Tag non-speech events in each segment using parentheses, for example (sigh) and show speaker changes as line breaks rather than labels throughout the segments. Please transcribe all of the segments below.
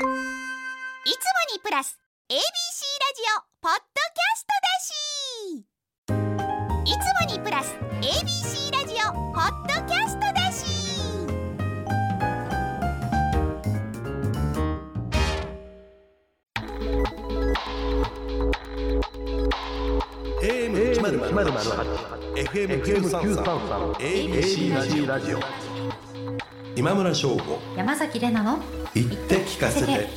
いつもにプラス ABC ラジオポッドキャストだしいつもにプラス ABC ラジオポッドキャストだし
AM 一ゼロゼロ八 FM 九三三 ABC ラジオ今村翔吾。
山崎れなの
言って聞かせ
て。
て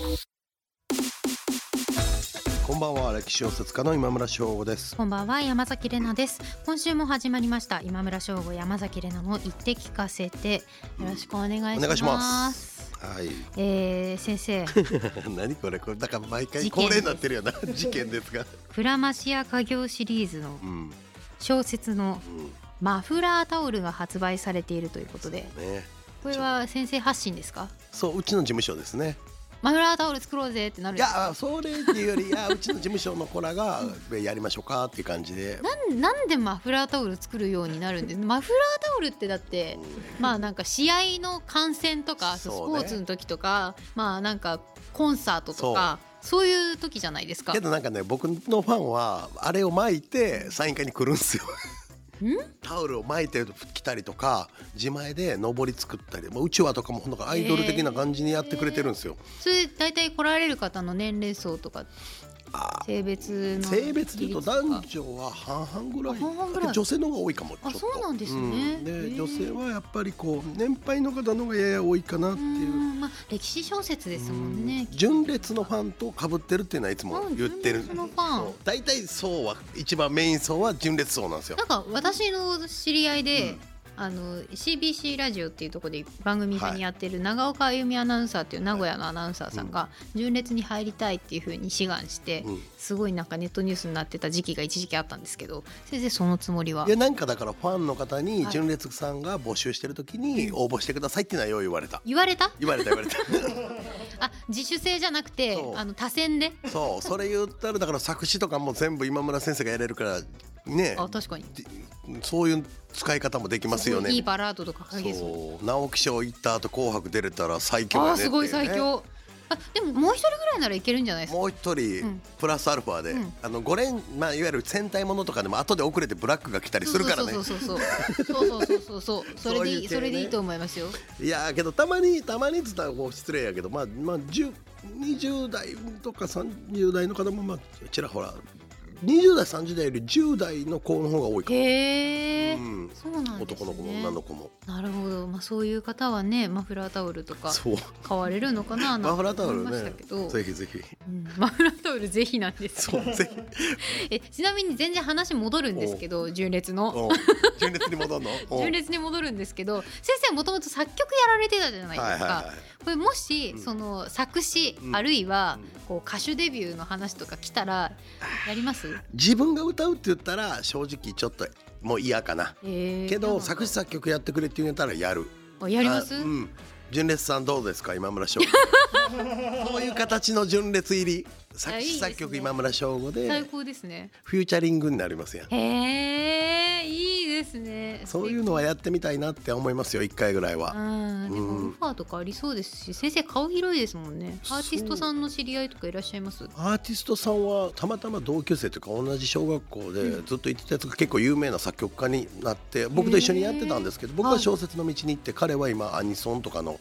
こんばんは。歴史小説家の今村翔吾です。
こんばんは。山崎れなです。今週も始まりました。今村翔吾山崎れなの言って聞かせて。よろしくお願いします。
お願いします。はい。
えー、先生。(laughs)
何これ？これだから毎回恒例になってるよな。(laughs) 事件ですが。
クラマシア家業シリーズの
うん。
小説の
うん。
マフラータオルが発売されているということで。
ね
これは先生発信ですか？
そううちの事務所ですね。
マフラータオル作ろうぜってなる
いやそれっていうよりいやうちの事務所の子らがやりましょうかっていう感じで。
なんなんでマフラータオル作るようになるんです？マフラータオルってだってまあなんか試合の観戦とかスポーツの時とかまあなんかコンサートとかそう。いう時じゃないですか？
けどなんかね僕のファンはあれを巻いてサイン会に来るんですよ。タオルを巻いてきたりとか自前で上り作ったりもううちわとかもなんかアイドル的な感じにやってくれてるんですよ。
それ大体来られる方の年齢層とか性別の
性別でいうと男女は半々ぐらい。
半々ぐらい。
女性の方が多いかも。ちょ
あ
っと
そうなんですね。
うん。
へ
で
ー
女性はやっぱりこう年配の方の方がやや多いかなって
う
いう。
んまあ歴史小説ですもんね。
純烈のファンと被ってるっていうのはいつも言ってる大体層は一番メイン層は純烈層なんですよ。
なんか私の知り合いで、あの CBC ラジオっていうところで番組一緒にやってる長岡あゆみアナウンサーっていう名古屋のアナウンサーさんが純烈に入りたいっていうふうに志願して、
うん。
すごいなんかネットニュースになってた時期が一時期あったんですけど先生そのつもりは？い
やなんかだからファンの方に
はい。
純烈さんが募集してる時に応募してくださいっていうのはよう言われた。
言われた？
言われた言われた。(laughs)
あ自主性じゃなくてあの多選で？
そう。それ言ったらだから作詞とかも全部今村先生がやれるからね。
あ確かに。
そういう使い方もできますよね。
いいバラードとかそう。
直木賞行った後紅白出れたら最強やね
すごい最強。あでももう一人ぐらいならいけるんじゃないですか？
もう一人プラスアルファで、
うん、
あの5連、まあ、いわゆる戦隊ものとかでも後で遅れてブラックが来たりするからね。
そうそうそうそうそう。そうそ (laughs) れでいい、
そ
れでいいと思いますよ。
いやけどたまにたまにっつったら失礼やけどまあまあ20代とか30代の方もまあちらほら20代30代より10代の子の方が多いかも、
へえ、
うん、
そうなん
男の子も女の子も。
なるほど、まあ、そういう方はねマフラータオルとか買われるのかななんて
マフラータオル
思いました
ね
けど、
ぜひぜひ。
うん。マフラータオルぜひなんです
そうぜひ。
えちなみに全然話戻るんですけど純烈の。
純烈に戻んの？(laughs)
純烈に戻るんですけど先生もともと作曲やられてたじゃないですか、
はいはいはい。
これもし、
うん。
その作詞、
うん。
あるいは
うん。
こう歌手デビューの話とか来たらやります？
自分が歌うって言ったら正直ちょっともう嫌かな。
えー
けど作詞作曲やってくれって言うんやったらやる。
あやります、
あうん。純烈さんどうですか今村翔吾。(laughs) そういう形の純烈入り。作詞作曲今村翔吾で。
最高ですね。
フューチャリングになりますやん。
へえいい
そういうのはやってみたいなって思いますよ一回ぐらいは。
うん。オファーとかありそうですし先生顔広いですもんね。アーティストさんの知り合いとかいらっしゃいます？
アーティストさんはたまたま同級生というか同じ小学校でずっと行ってたやつが結構有名な作曲家になって僕と一緒にやってたんですけど僕は小説の道に行って彼は今アニソンとかの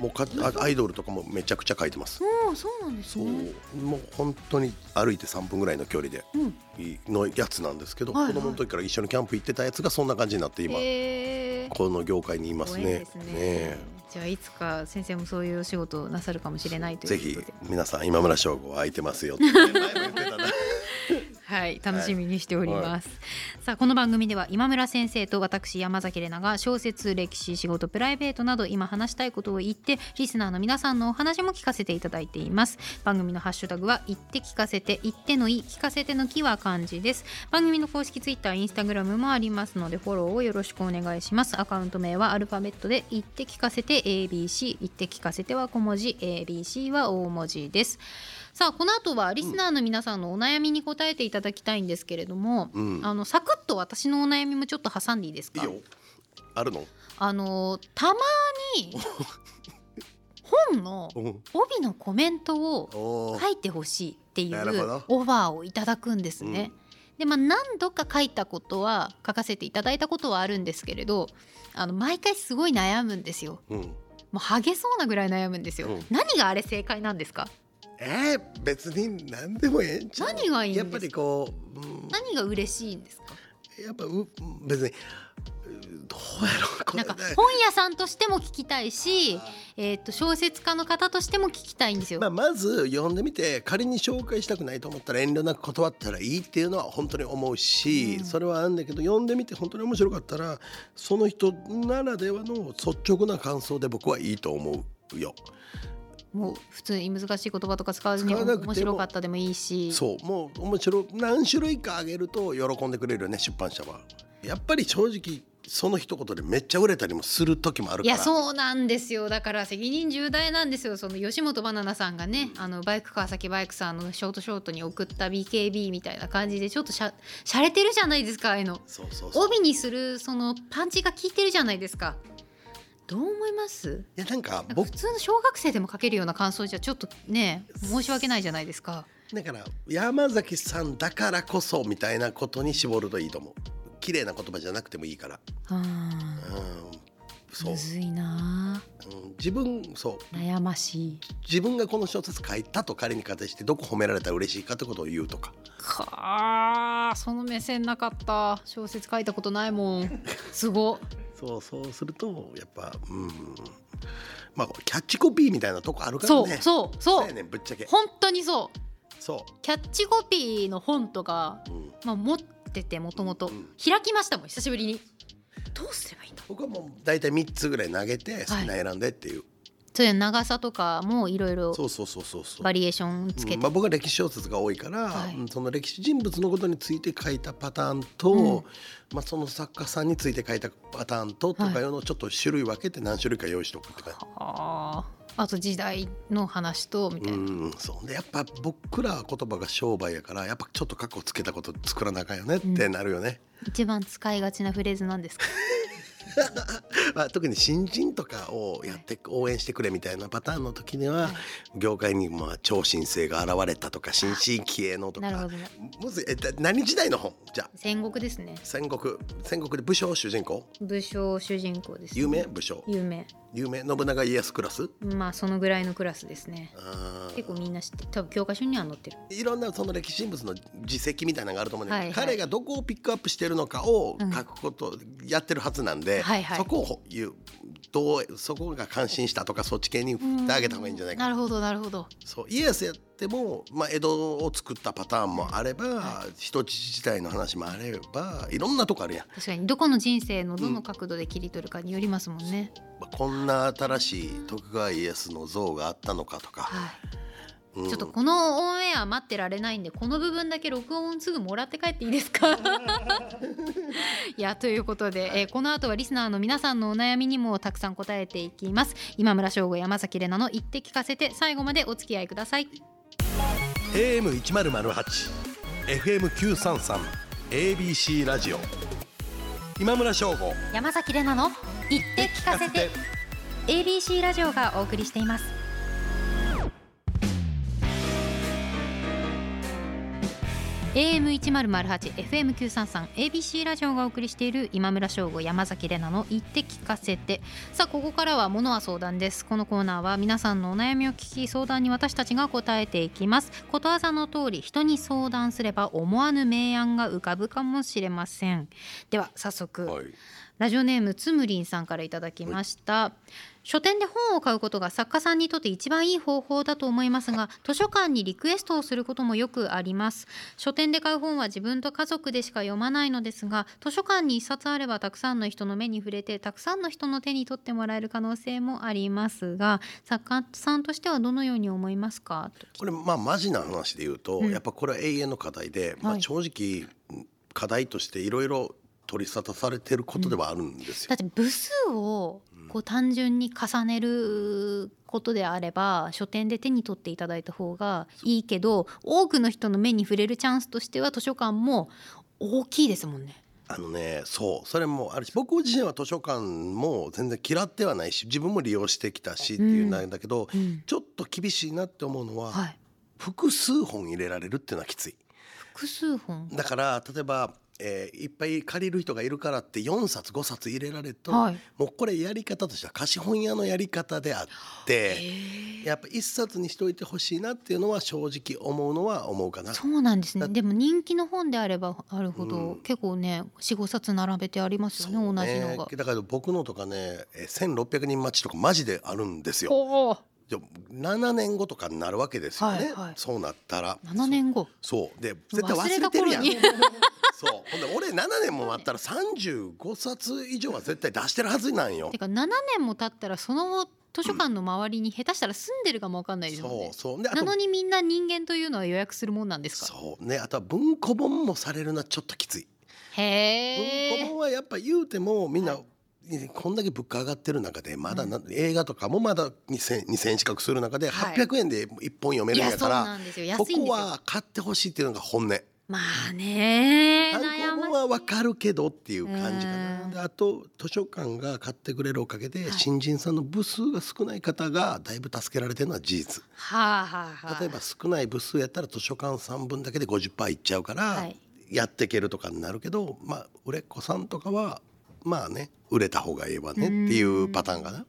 もうかあアイドルとかもめちゃくちゃ書いてます。
そうそうなんですね。
もう本当に歩いて3分ぐらいの距離で。
うん
のやつなんですけど、
はいはい。
子供の時から一緒にキャンプ行ってたやつがそんな感じになって今、
へえ
この業界にいますね。
すね。
え。
じゃあいつか先生もそういうお仕事をなさるかもしれないと
ぜひ
いうことで。
皆さん今村翔吾は空いてますよって前も言ってたな
はい楽しみにしております、さあこの番組では今村先生と私山崎怜奈が小説歴史仕事プライベートなど今話したいことを言ってリスナーの皆さんのお話も聞かせていただいています番組のハッシュタグは言って聞かせて言ってのい聞かせてのきは漢字です番組の公式ツイッターインスタグラムもありますのでフォローをよろしくお願いしますアカウント名はアルファベットで言って聞かせて ABC 言って聞かせては小文字 ABC は大文字ですさあこの後はリスナーの皆さんのお悩みに答えていただきたいんですけれども、
うん。
あのサクッと私のお悩みもちょっと挟んでいいですか？
あるの？
あのたまに本の
うん
帯のコメントを書いてほしいっていうオファーをいただくんですね。でまあ何度か書いたことは書かせていただいたことはあるんですけれどあの毎回すごい悩むんですよ。
うん。
もうハゲそうなぐらい悩むんですよ。
うん。
何があれ正解なんですか？
えー、別に何でもええんちゃう。
何がいいんですか？
やっぱりこう、うん、
何が嬉しいんですか？
やっぱう別にうどうやろうこれ
なんか
ね
本屋さんとしても聞きたいし、えー、と小説家の方としても聞きたいんですよ。
まあ、まず読んでみて仮に紹介したくないと思ったら遠慮なく断ったらいいっていうのは本当に思うし、
うん。
それはあるんだけど読んでみて本当に面白かったらその人ならではの率直な感想で僕はいいと思うよ。
もう普通に難しい言葉とか使わずに面白かったでもいいし。
そうもう面白い何種類かあげると喜んでくれるよね出版社は。やっぱり正直その一言でめっちゃ売れたりもする時もあるから。
いやそうなんですよ。だから責任重大なんですよ。その吉本バナナさんがねあのバイク川崎バイクさんのショートショートに送った BKB みたいな感じでちょっとしゃしゃれてるじゃないですかああいうの。帯にするそのパンチが効いてるじゃないですかどう思います？
いやなんか僕
普通の小学生でも書けるような感想じゃちょっとね申し訳ないじゃないですか。
だから山崎さんだからこそみたいなことに絞るといいと思う。綺麗な言葉じゃなくてもいいから、
うん
うん、そう。
む、ずいな。
うん、自分そう。
悩ましい。
自分がこの小説書いたと仮に仮定してどこ褒められたら嬉しいかってことを言うとか。
かあその目線なかった。小説書いたことないもん。すご
そうそうするとやっぱうん。まあキャッチコピーみたいなとこあるから
そう
ね
そう。そう
やねんぶっちゃけ。
本当にそう。
そ
キャッチコピーの本とか、
う、うん、
まあ、持っててもともと
うん。
開きましたもん久しぶりに。どうすればいいんだ
僕はもう大体3つぐらい投げて好きな選んでっていう、
そういう長さとかもいろいろ
そうそうそうそう。そう
バリエーションつけて、
うんまあ、僕は歴史小説が多いから、
はい。
うんその歴史人物のことについて書いたパターンと、
うん。
まあ、その作家さんについて書いたパターンととかいうのをちょっと種類分けて何種類か用意しておくって感じ。
はあ。あと時代の話とみたいな、
うんそう。でやっぱ僕らは言葉が商売やからやっぱちょっと過去つけたこと作らなあかんよねってなるよね、
一番使いがちなフレーズなんですか？(laughs)
まあ、特に新人とかをやって応援してくれみたいなパターンの時には、業界にまあ超新星が現れたとか新進気鋭のとか。
なるほどね
むずいえだ何時代の本？じゃあ。
戦国ですね。
戦国。戦国で武将主人公？
武将主人公です、ね、
有名？武将。
有名
有名信長家康クラス？
まあそのぐらいのクラスですね。結構みんな知って多分教科書には載ってる。
いろんなその歴史人物の実績みたいなのがあると思うんだけど、
はいはい。
彼がどこをピックアップしてるのかを
うん。
書くことやってるはずなんで、
はいはい
そこを言うどうそこが感心したとかそっち系に振ってあげた方がいいんじゃないか。な
なるほどなるほど。
そう家康やっても、まあ、江戸を作ったパターンもあれば、人質時代の話もあればいろんなとこあるやん、
確かにどこの人生のどの角度で切り取るかによりますもんね、
まあこんな新しい徳川家康の像があったのかとか、
はい。
うん。
ちょっとこのオンエア待ってられないんでこの部分だけ録音すぐもらって帰っていいですか？(laughs) いやということで、えーこの後はリスナーの皆さんのお悩みにもたくさん答えていきます。今村翔吾山崎怜奈の言って聞かせて最後までお付き合いください。
AM 一0 0 8 FM 九三三 ABC ラジオ。今村翔吾。
山崎怜奈の言って聞かせて。ABC ラジオがお送りしています。AM 一0 0 8 FM 九三三 ABC ラジオがお送りしている今村翔吾山崎怜奈の言って聞かせて。さあここからはものは相談です。このコーナーは皆さんのお悩みを聞き相談に私たちが答えていきます。ことわざの通り人に相談すれば思わぬ明暗が浮かぶかもしれません。では早速、
はい
ラジオネームつむりんさんからいただきました、書店で本を買うことが作家さんにとって一番いい方法だと思いますが図書館にリクエストをすることもよくあります。書店で買う本は自分と家族でしか読まないのですが図書館に一冊あればたくさんの人の目に触れてたくさんの人の手に取ってもらえる可能性もありますが作家さんとしてはどのように思いますか？と
これまあマジな話で言うと、
うん。
やっぱこれは永遠の課題で、まあ、
はい。
正直課題としていろいろ取り沙汰されてることではあるんですよ。
だって部数をこう単純に重ねることであれば書店で手に取っていただいた方がいいけど多くの人の目に触れるチャンスとしては図書館も大きいですもんね。
あのねそう。それもあるし僕自身は図書館も全然嫌ってはないし自分も利用してきたしっていうんだけど、
うん。
ちょっと厳しいなって思うのは、
はい。
複数本入れられるっていうのはきつい。
複数本。
だから例えば、えーいっぱい借りる人がいるからって4冊5冊入れられると、
はい
もうこれやり方としては貸本屋のやり方であってやっぱ1冊にしといてほしいなっていうのは正直思うのは思うかな。
そうなんですね
だ
でも人気の本であればあるほど、
うん
結構ね45冊並べてありますよね同じのが。
だから僕のとかねえー1600人待ちとかマジであるんですよ。じゃ7年後とかになるわけですよね、
はいはい。
そうなったら。
7年後
そう。で絶対忘れてるやん。(laughs) そう。ほんで俺7年も待ったら35冊以上は絶対出してるはずなんよ。
てか7年も経ったらその図書館の周りに下手したら住んでるかもわかんないですもん
そう
ね。
そう。
なのにみんな人間というのは予約するもんなんですか？
そう。ねあとは文庫本もされるのはちょっときつい。文庫
へえ。
本はやっぱ言うてもみんな、こんだけ物価上がってる中でまだな、映画とかもまだ 2000, 2000円近くする中で
はい。
800円で一本読めるんやから、ここ。は買ってほしいっていうのが本音。
まあね
単
悩ま
行本はわかるけどっていう感じか
う
なあと図書館が買ってくれるおかげで、
はい。
新人さんの部数が少ない方がだいぶ助けられてるのは事実。
はあはあはあ。
例えば少ない部数やったら図書館3分だけで50%いっちゃうから、
はい。
やっていけるとかになるけどまあ売れっ子さんとかはまあね売れた方がいいわねっていうパターンかな。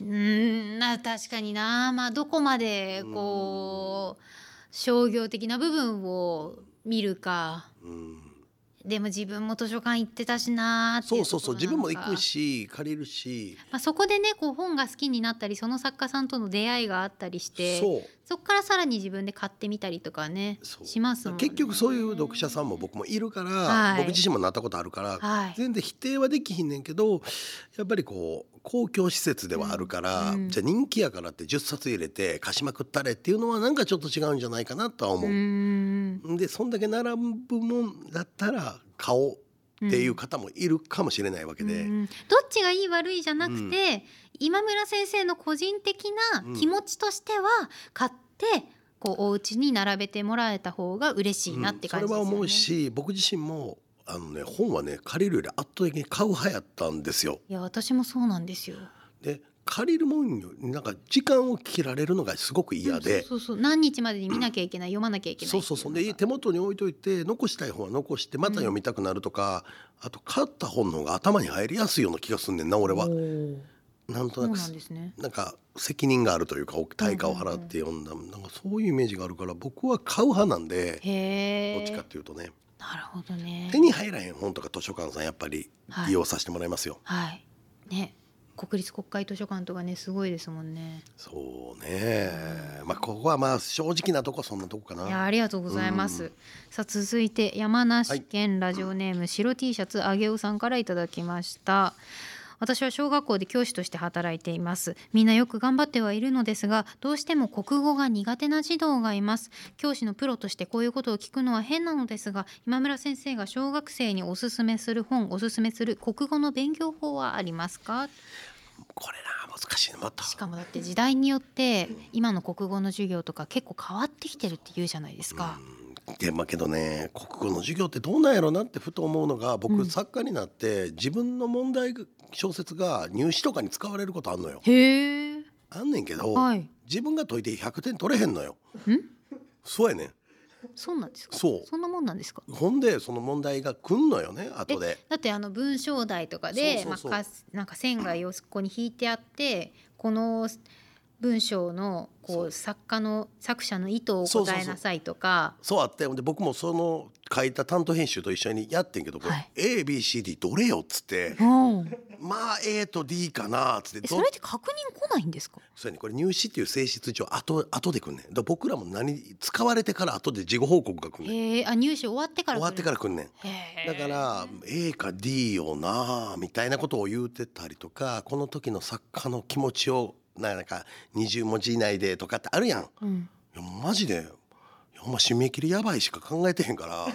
うんな確かにな。まあどこまでこう商業的な部分を見るか。
うん
でも自分も図書館行ってたしなーって
そうそうそう自分も行くし借りるし
まあ、そこでねこう本が好きになったりその作家さんとの出会いがあったりして
そ
そこからさらに自分で買ってみたりとかねしますもんね。
結局そういう読者さんも僕もいるから、
はい。
僕自身もなったことあるから、
はい。
全然否定はできひんねんけどやっぱりこう公共施設ではあるから、
うん。
じゃあ人気やからって10冊入れて貸しまくったれっていうのはなんかちょっと違うんじゃないかなとは思
う。ー
う。
ん。
でそんだけ並ぶもんだったら買おうっていう方もいるかもしれないわけで。
うんどっちがいい悪いじゃなくて、今村先生の個人的な気持ちとしては買ってこうお家に並べてもらえた方が嬉しいなって感じですよね。
うんそれは思うし僕自身もあのね本はね借りるより圧倒的に買う派やったんですよ。
いや私もそうなんですよ。
で借りるもんよりなんか時間を切られるのがすごく嫌で、
そうそうそう。何日までに見なきゃいけない、読まなきゃいけない
そうそうそうで手元に置いといて残したい本は残してまた読みたくなるとか、あと買った本の方が頭に入りやすいような気がすんねんな俺は。なんとなく
なんね。
なんか責任があるというか対価を払って読んだ、なんかそういうイメージがあるから僕は買う派なんで。どっちかっていうとね。
なるほどね。
手に入らへん本とか図書館さんやっぱり
はい。
利用させてもらいますよ。
はい。ね、国立国会図書館とかねすごいですもんね。
そうねまあここはまあ正直なとこそんなとこかな。
いやありがとうございます。
うん
さあ続いて山梨県ラジオネーム、白 T シャツあげおさんからいただきました。私は小学校で教師として働いていますみんなよく頑張ってはいるのですがどうしても国語が苦手な児童がいます教師のプロとしてこういうことを聞くのは変なのですが今村先生が小学生におすすめする本おすすめする国語の勉強法はありますか？
これな難しいなまた。
しかもだって時代によって今の国語の授業とか結構変わってきてるって言うじゃないですか。
でまあけどね国語の授業ってどうなんやろなってふと思うのが僕、
うん
作家になって自分の問題小説が入試とかに使われることあんのよ。
へえ。
あんねんけど、
はい。
自分が解いて100点取れへんのよ。
ん？
そうやねん。
そうなんですか？
そう
そんなもんなんですか？
ほんでその問題が来んのよね後で。
だってあの文章題とかで
そうそうそう
まあかなんか線が横に引いてあってこの文章のこ
そう
う作家の作者の意図を答えなさいとか。
そうあってで僕もその書いた担当編集と一緒にやってんけど、これ
はい
ABCD どれよっつって
うん。
まあ A と D かなっつって
それって確認来ないんですか？
そうやねこれ入試っていう性質上後後でくんねんだ僕らも何使われてから後で事後報告がくんねん。
あ入試終わってから。
終わってからくんねん。だから A か D よなみたいなことを言うてたりとかこの時の作家の気持ちをなんか20文字以内でとかってあるやん。
うん。
いやマジでいやほんま締め切りやばいしか考えてへんから (laughs)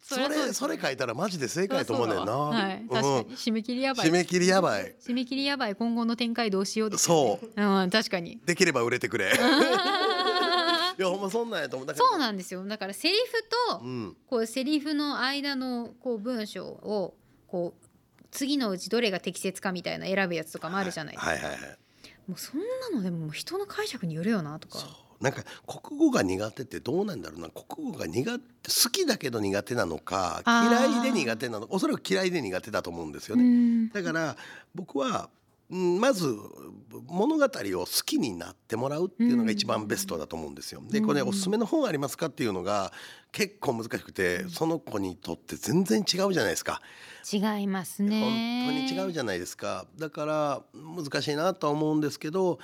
それそれ書いたらマジで正解やと思うねんな。
はい。確かに締め切りやばい。
締め切りやばい。
締め切りやばい今後の展開どうしよう。
そう
うん確かに。
できれば売れてくれ。(laughs) いやほんまそんなんやと思うだ
そうなんですよだからセリフと、
うん
こうセリフの間のこう文章をこう次のうちどれが適切かみたいな選ぶやつとかもあるじゃないですか、
はいはいはい。
もうそんなのでも人の解釈によるよなとか。
なんか国語が苦手ってどうなんだろうな。国語が苦手好きだけど苦手なのか嫌いで苦手なのおそらく嫌いで苦手だと思うんですよ
う
ね。
ん。
だから僕はうんまず物語を好きになってもらうっていうのが一番ベストだと思うんですよ。でこれおすすめの本ありますかっていうのが結構難しくてその子にとって全然違うじゃないですか。
違います
本
ね
当に違うじゃないですかだから難しいなとは思うんですけど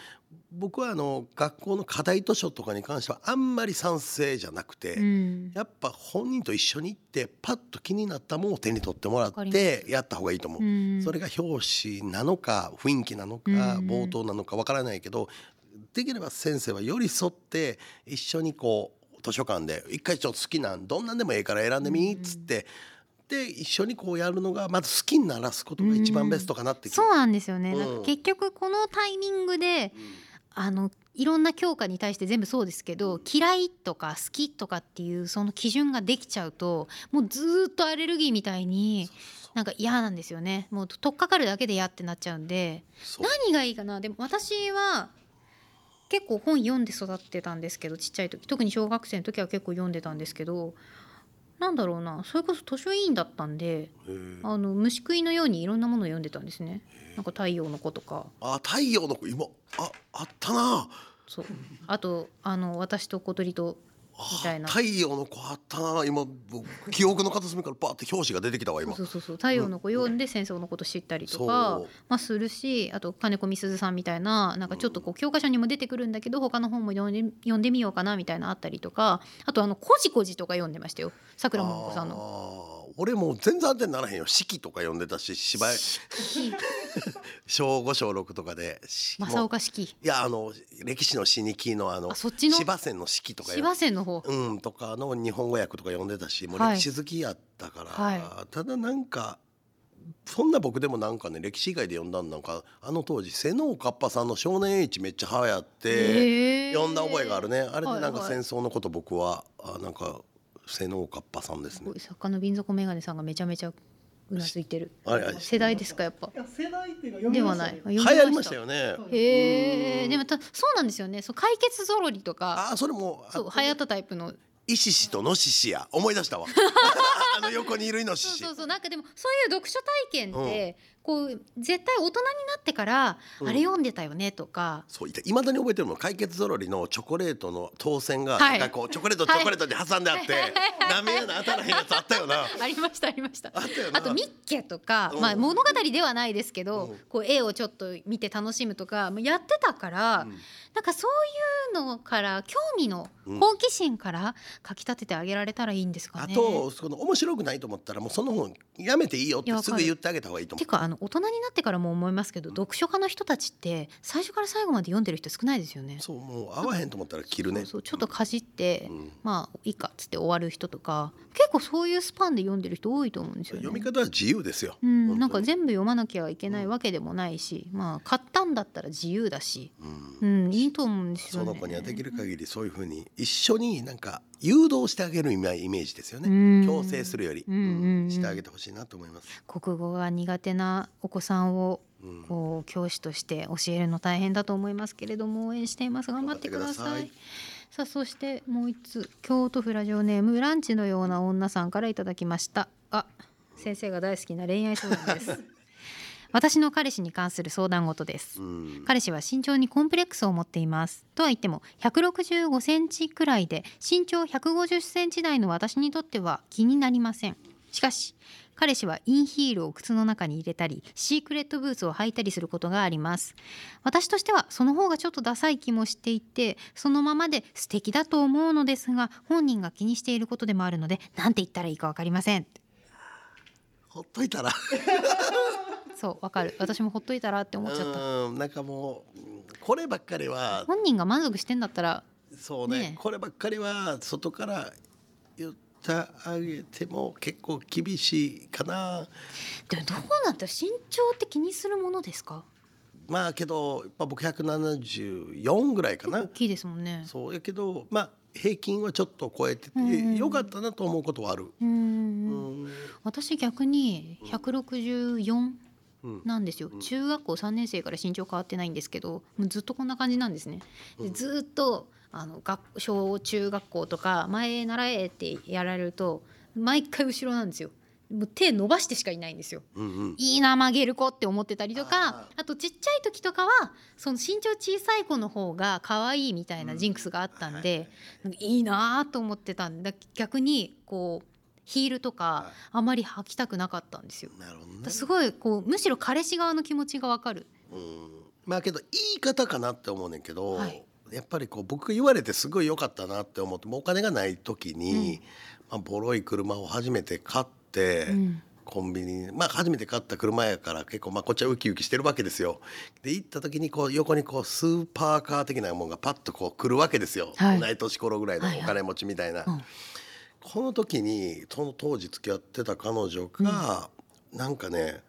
僕はあの学校の課題図書とかに関してはあんまり賛成じゃなくて、
うん。
やっぱ本人と一緒に行ってパッと気になったものを手に取ってもらってやった方がいいと思う。
うん。
それが表紙なのか雰囲気なのか
うん
冒頭なのかわからないけどできれば先生は寄り添って一緒にこう図書館で一回ちょっと好きなんどんなんでもええから選んでみっつってで一緒にこうやるのがまず好きにならすことが一番ベストかなって気
そうなんですよね、結局このタイミングであのいろんな教科に対して全部そうですけど嫌いとか好きとかっていうその基準ができちゃうともうずーっとアレルギーみたいになんか嫌なんですよね。もう取っかかるだけで嫌ってなっちゃうんで何がいいかな？でも私は結構本読んで育ってたんですけどちっちゃい時。特に小学生の時は結構読んでたんですけどなんだろうなそれこそ図書委員だったんであの虫食いのようにいろんなものを読んでたんですね。なんか太陽の子とか。
あ太陽の子今ああったな。
そう。あとあの私と小鳥とみたいな。
太陽の子あったな。今僕記憶の片隅からバーって表紙が出てきたわ今。
そうそうそう。太陽の子読んで戦争のこと知ったりとか、
そう。
まあ、するしあと金子みすずさんみたいななんかちょっとこう教科書にも出てくるんだけど他の本も読んで読んでみようかなみたいなのあったりとかあとあの「こじこじ」とか読んでましたよ。さくらももこさんの。
俺もう全然安定ならへんよ。四季とか読んでたし芝居。小5小6とかで。(laughs)
正岡式
いやあの歴史の死にきのあの
あそっちの？
芝線の四季とかよ
芝線の方。
うんとかの日本語訳とか読んでたしもう
はい。
歴史好きやったから、
は
ただなんかそんな僕でもなんかね歴史以外で読んだんなんかあの当時瀬能かっぱさんの「少年 H」めっちゃ流行って読んだ覚えがあるね。あれでなんか
はいはい。
戦争のこと僕はあなんか瀬能かっぱさんですね。
作家の瓶底メガネさんがめちゃめちゃうなずいてる。
あれあれ
世代ですかやっぱ。
いや世代っていうか読み
ではない。
流行りましたよね。
へえでもたそうなんですよね。そう解決ぞろりとか。
あそれも
そう流行ったタイプの。
イシシとノシシや。思い出したわ (laughs) あの横にいるイノシシ。
そうそうそう。なんかでもそういう読書体験って、こう絶対大人になってから、
うん。
あれ読んでたよねとか。
そういまだに覚えてるもん解決ぞろりのチョコレートの当選が、
はい。
なんかこうチョコレートチョコレートで挟んであって、ダメやな当たらへんやつあったよな。
ありましたありました。
あったよな。
あとミッケとか、
うん。
まあ物語ではないですけど、
うん。
こう絵をちょっと見て楽しむとかもうやってたから、
うん。
なんかそういうのから興味の
うん。
好奇心からかき立ててあげられたらいいんですかね。
あとその面白くないと思ったらもうその本やめていいよってすぐ言ってあげた方がいいと思
てかあの大人になってからも思いますけど、読書家の人たちって最初から最後まで読んでる人少ないですよね。
う。そうもう合わへんと思ったら切るね。
そうちょっとかじって、
うん。
まあいいかっつって終わる人とか結構そういうスパンで読んでる人多いと思うんですよね。
読み方は自由ですよ、
うん、なんか全部読まなきゃいけないわけでもないし、まあ買ったんだったら自由だし、
うん。
うん、いいと思うんですよね。
その子にはできる限りそういうふうに一緒になんか誘導してあげるイメージですよね、
うん。
強制するより、してあげてほしいなと思います、
国語が苦手なお子さんを
うん。
こう教師として教えるの大変だと思いますけれども応援しています。頑張ってください。さあそしてもう一つ京都府ラジオネームランチのような女さんからいただきました。あ先生が大好きな恋愛相談です私の彼氏に関する相談事です。
うん。
彼氏は身長にコンプレックスを持っています。とは言っても165センチくらいで身長150センチ台の私にとっては気になりません。しかし彼氏はインヒールを靴の中に入れたりシークレットブーツを履いたりすることがあります。私としてはその方がちょっとダサい気もしていてそのままで素敵だと思うのですが本人が気にしていることでもあるので何て言ったらいいか分かりません。
ほっといたら
そう分かる。(laughs) 私もほっといたらって思っちゃった。
うんなんかもううんこればっかりは
本人が満足してんだったら
そうね。
ね
こればっかりは外から言ってあげても結構厳しいかな。
でもどうなんだ身長って気にするものですか？
まあけどやっぱ僕174ぐらいかな。
大きいですもんね。
そうやけどまあ平均はちょっと超えてて、
うん
よかったなと思うことはある。
う
うんん。
私逆に164
うん
なんですよ、中学校3年生から身長変わってないんですけどもうずっとこんな感じなんですね。でずっとあの学小中学校とか前へ習えってやられると毎回後ろなんですよ。もう手伸ばしてしかいないんですよ。
うんうん。
いいな曲げる子って思ってたりとか
あ
あとちっちゃい時とかはその身長小さい子の方が可愛いみたいなジンクスがあったんで、いいなと思ってたんだ。逆にこうヒールとか
はい
あまり履きたくなかったんですよ。
なるほどね。
すごいこうむしろ彼氏側の気持ちがわかる。
うんまあけど言い方かなって思うねんけど、
はい
やっぱりこう僕が言われてすごい良かったなって思ってもうお金がない時に、まあ、ボロい車を初めて買って、
うん
コンビニまあ初めて買った車やから結構まあこっちはウキウキしてるわけですよ。で行った時にこう横にこうスーパーカー的なものがパッとこう来るわけですよ、
はい
同い年頃ぐらいの
はいはい
お金持ちみたいな。
うん
この時にその当時付き合ってた彼女が、なんかね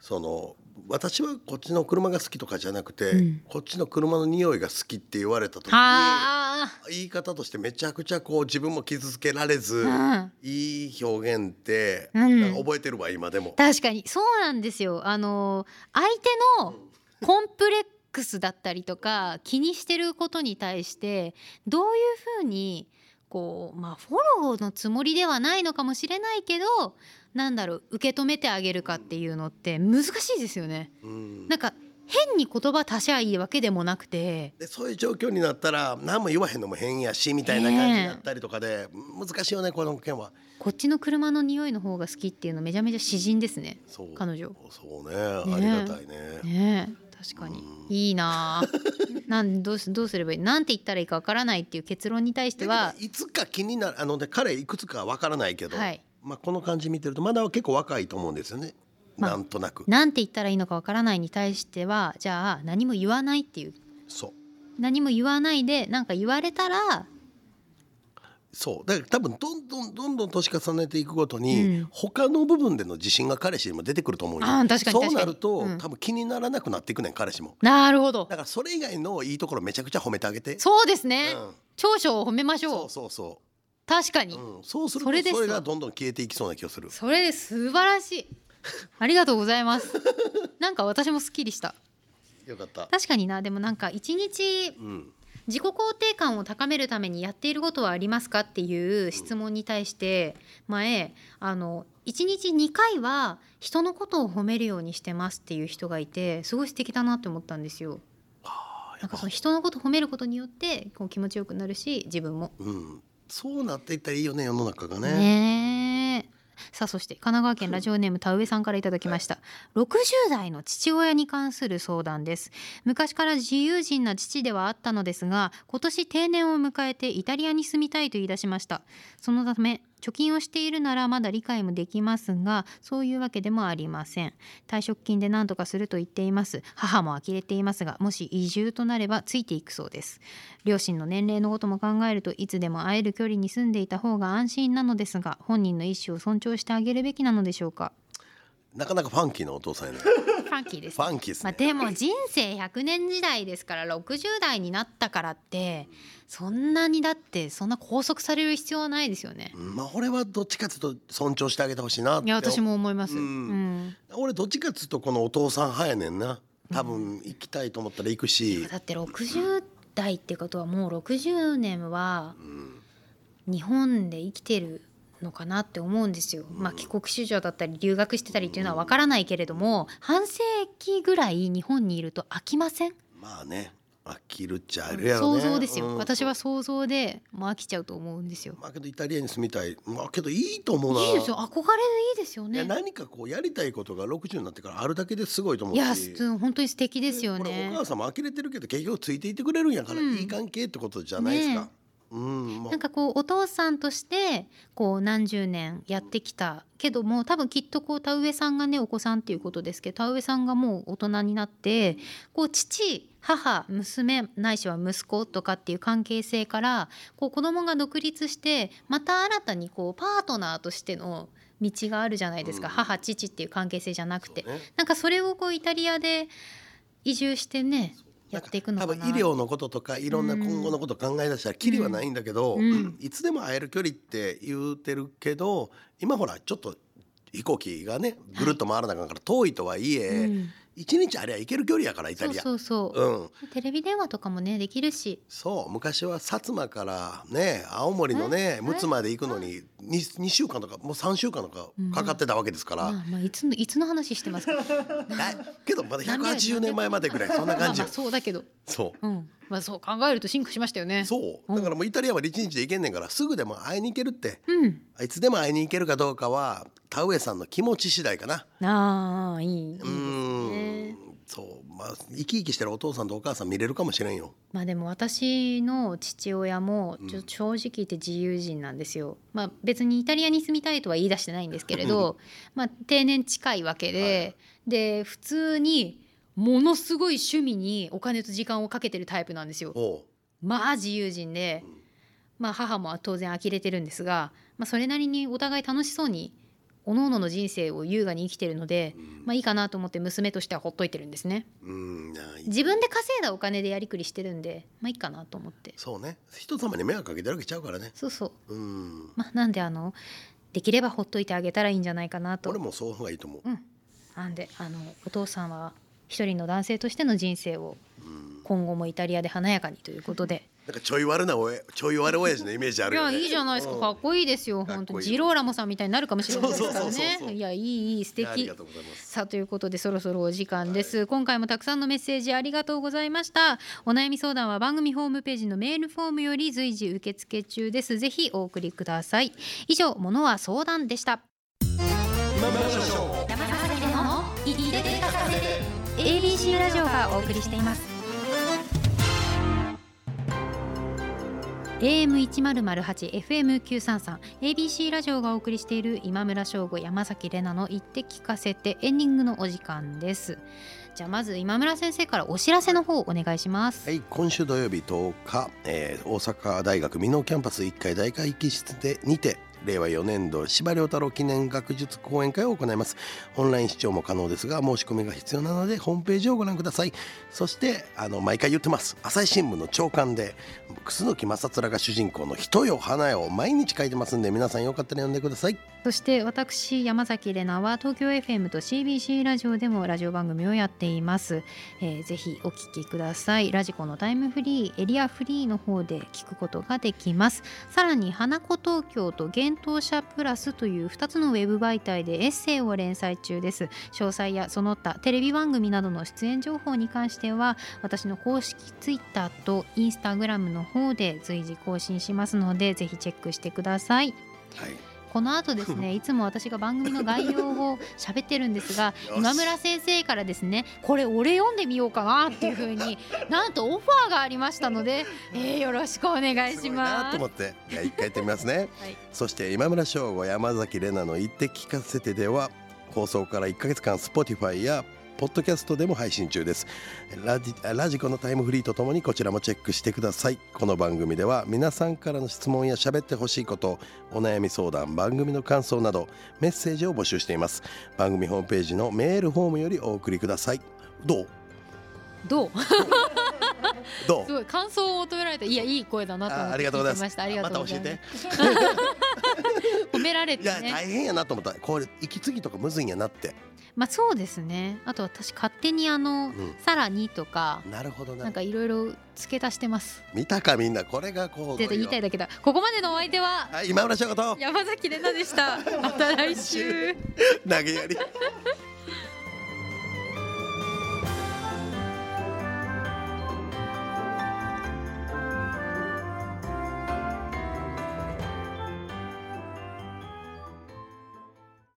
その私はこっちの車が好きとかじゃなくて、
うん。
こっちの車の匂いが好きって言われた時に
は
言い方としてめちゃくちゃこう自分も傷つけられず、
あ、うん、
いい表現って、
うん。
覚えてるわ今でも。
確かにそうなんですよ。あの相手のコンプレックスだったりとか気にしてることに対してどういうふうにこうまあフォローのつもりではないのかもしれないけどなんだろう受け止めてあげるかっていうのって難しいですよね。
うん
なんか変に言葉足しゃいいわけでもなくて
でそういう状況になったら何も言わへんのも変やしみたいな感じになったりとかで、難しいよねこの件は。
こっちの車の匂いの方が好きっていうのめちゃめちゃ詩人ですね彼女。
そうねありがたいね。
ねえ確かに。いいな。あなんどうすどうすればいい？なんて言ったらいいかわからないっていう結論に対しては
いつか気になるあので彼いくつかわからないけど、
はい。
まあこの感じ見てるとまだ結構若いと思うんですよね。
まあ
なんとなく。
なんて言ったらいいのかわからないに対してはじゃあ何も言わないっていう。
そう。
何も言わないでなんか言われたら
そう。だから多分どんどんどんどん年重ねていくごとに、
うん。
他の部分での自信が彼氏にも出てくると思うよ。
あー確かに
そうなると、
うん。
多分気にならなくなっていくねん彼氏も。
なるほど。
だからそれ以外のいいところめちゃくちゃ褒めてあげて。
そうですね、
うん。
長所を褒めましょ
そううそう。そ
確かに、
う、うん、そうすると
それ
それがどんどん消えていきそうな気がする。
それ素晴らしい。ありがとうございます。(laughs) なんか私もすっきりした。
よかった。
確かにな。でもなんか一日
うん
自己肯定感を高めるためにやっていることはありますかっていう質問に対して前あの1日2回は人のことを褒めるようにしてますっていう人がいてすごい素敵だなって思ったんですよ。なんかその人のことを褒めることによってこう気持ちよくなるし自分も。
うん、そうなっていったらいいよね世の中がね。
ねえさあそして神奈川県ラジオネーム田植さんからいただきました、60代の父親に関する相談です。昔から自由人な父ではあったのですが今年定年を迎えてイタリアに住みたいと言い出しました。そのため貯金をしているならまだ理解もできますがそういうわけでもありません。退職金で何とかすると言っています。母も呆れていますがもし移住となればついていくそうです。両親の年齢のことも考えるといつでも会える距離に住んでいた方が安心なのですが本人の意思を尊重してあげるべきなのでしょうか？
なかなかファンキーなお父さんやね。
ファンキーです
ファンキーです
まあ、
ね。
でも人生100年時代ですから60代になったからってそんなにだってそんな拘束される必要はないですよね。
うんまあ俺はどっちかというと尊重してあげてほしいなって。
いや私も思います。
う
うんん
俺どっちかっつうとこのお父さん派やねんな。多分行きたいと思ったら行くし。
だって60代ってことはもう60年は日本で生きてるのかなって思うんですよ。まあ帰国子女だったり留学してたりっていうのはわからないけれども半世紀ぐらい日本にいると飽きません？
まあね飽きるっちゃあるやろね。
想像ですよ、
うん
私は想像でもう飽きちゃうと思うんですよ。
まあけどイタリアに住みたい。まあけどいいと思うな。
いいですよ憧れでいいですよね。
何かこうやりたいことが60になってからあるだけですごいと思う
いや本当に素敵ですよね
お。母さんも呆れてるけど結局ついていてくれるんやから、
うん
いい関係ってことじゃないですか。
ね
うん、
なんかこうお父さんとしてこう何十年やってきたけども多分きっとこう田植さんがねお子さんっていうことですけど田植さんがもう大人になってこう父母娘ないしは息子とかっていう関係性からこう子供が独立してまた新たにこうパートナーとしての道があるじゃないですか、
うん。
母父っていう関係性じゃなくて、
ね。
なんかそれをこうイタリアで移住してねやっていくのかな。
多分医療のこととかいろんな今後のこと考え出したらきりはないんだけど、
うん。
いつでも会える距離って言うてるけど今ほらちょっと飛行機がねぐるっと回らなあかんから遠いとはいえ、
うん
一日ありゃ行ける距離やからイタ
そう
リア。
そうそう、
う。ん、
テレビ電話とかもねできるし。
そう。昔は薩摩からね青森のね
え
陸奥まで行くのに 2, 2週間とかもう3週間とかかかってたわけですから、
まあまあいつのいつの話してますか。(laughs)
だけどまだ
何百
180年前までぐらいそんな感じ (laughs)
まあまあそうだけど。
そう。
うんまあそう考えると進化しましたよね。
そう。だからもうイタリアは1日で行けんねんからすぐでも会いに行けるって。
うん。
いつでも会いに行けるかどうかは田上さんの気持ち次第かな。
ああいい。いいですね。
ん。そう。まあ生き生きしてるお父さんとお母さん見れるかもしれんよ。
まあでも私の父親も
うん
ちょ正直言って自由人なんですよ。まあ別にイタリアに住みたいとは言い出してないんですけれど、まあ定年近いわけで、で普通にものすごい趣味にお金と時間をかけてるタイプなんですよ。
おう
まあ自由人で、まあ母も当然呆れてるんですが、まあそれなりにお互い楽しそうに各々の人生を優雅に生きてるので、まあいいかなと思って娘としてはほっといてるんですね。
うんいや
自分で稼いだお金でやりくりしてるんで、まあいいかなと思って。
そうね人様に迷惑かけてるわけちゃうからね
そうそう。
うん
まあ、なんであのできればほっといてあげたらいいんじゃないかなと
俺。もそうがいいと思う
うん。なんであのお父さんは一人の男性としての人生を今後もイタリアで華やかにということで。
なんかちょい悪なおえちょい悪親父のイメージあ
い
るよね。
やいいじゃないですか。
うん。
かっこいいですよ。本当にジローラモさんみたいになるかもしれないですからね。いやいいいい素敵。
ありが。とうございます。
さあということでそろそろお時間です、今回もたくさんのメッセージありがとうございました。お悩み相談は番組ホームページのメールフォームより随時受付中です。ぜひお送りください。以上ものは相談でした。
今村翔
山崎での言って聞かせて
ABC ラジオがお送りしています。AM1008 FM933 ABC ラジオがお送りしている今村翔吾山崎怜奈の言って聞かせてエンディングのお時間です。じゃあまず今村先生からお知らせの方お願いします。
はい、今週土曜日10日、えー大阪大学美濃キャンパス1階大会議室でにて令和4年度司馬遼太郎記念学術講演会を行います。オンライン視聴も可能ですが申し込みが必要なのでホームページをご覧ください。そしてあの毎回言ってます。朝日新聞の朝刊で楠木正面が主人公の人よ花よを毎日書いてますんで皆さんよかったら読んでください。
そして私山崎怜奈は東京 FM と CBC ラジオでもラジオ番組をやっています、えーぜひお聞きください。ラジコのタイムフリーエリアフリーの方で聞くことができます。さらに花子東京と幻冬舎プラスという2つのウェブ媒体でエッセイを連載中です。詳細やその他テレビ番組などの出演情報に関しては私の公式ツイッターとインスタグラムの方で随時更新しますのでぜひチェックしてください。
はい。
この後ですね (laughs) いつも私が番組の概要を喋ってるんですが (laughs) 今村先生からですねこれ俺読んでみようかなっていう風に (laughs) なんとオファーがありましたので、えーよろしくお願いします。
と思。って。一回やってみますね。
はい。
そして今村翔吾山崎怜奈の言って聞かせてでは放送から1ヶ月間 Spotify やポッドキャストでも配信中です。ラジラジコのタイムフリーとともにこちらもチェックしてください。この番組では皆さんからの質問や喋ってほしいことお悩み相談番組の感想などメッセージを募集しています。番組ホームページのメールフォームよりお送りください。どう？
どう？
どう？
すごい感想を求められていやいい声だなと思って
あありがとうござい
てましたありがとうございます。
また教え (laughs) (laughs)
褒められ
ていや大変やなと思った。これ息継ぎとかむずいんやなって。
まあそうですね。あと私勝手にあの、
ん。
さらにとか
なるほどな。
なんかいろいろ付け足してます。
見たかみんな。これがこう
言いたいだけだ。ここまでのお相手は
はい今村翔吾と。
山崎怜奈でした。また来週。(laughs)
投げやり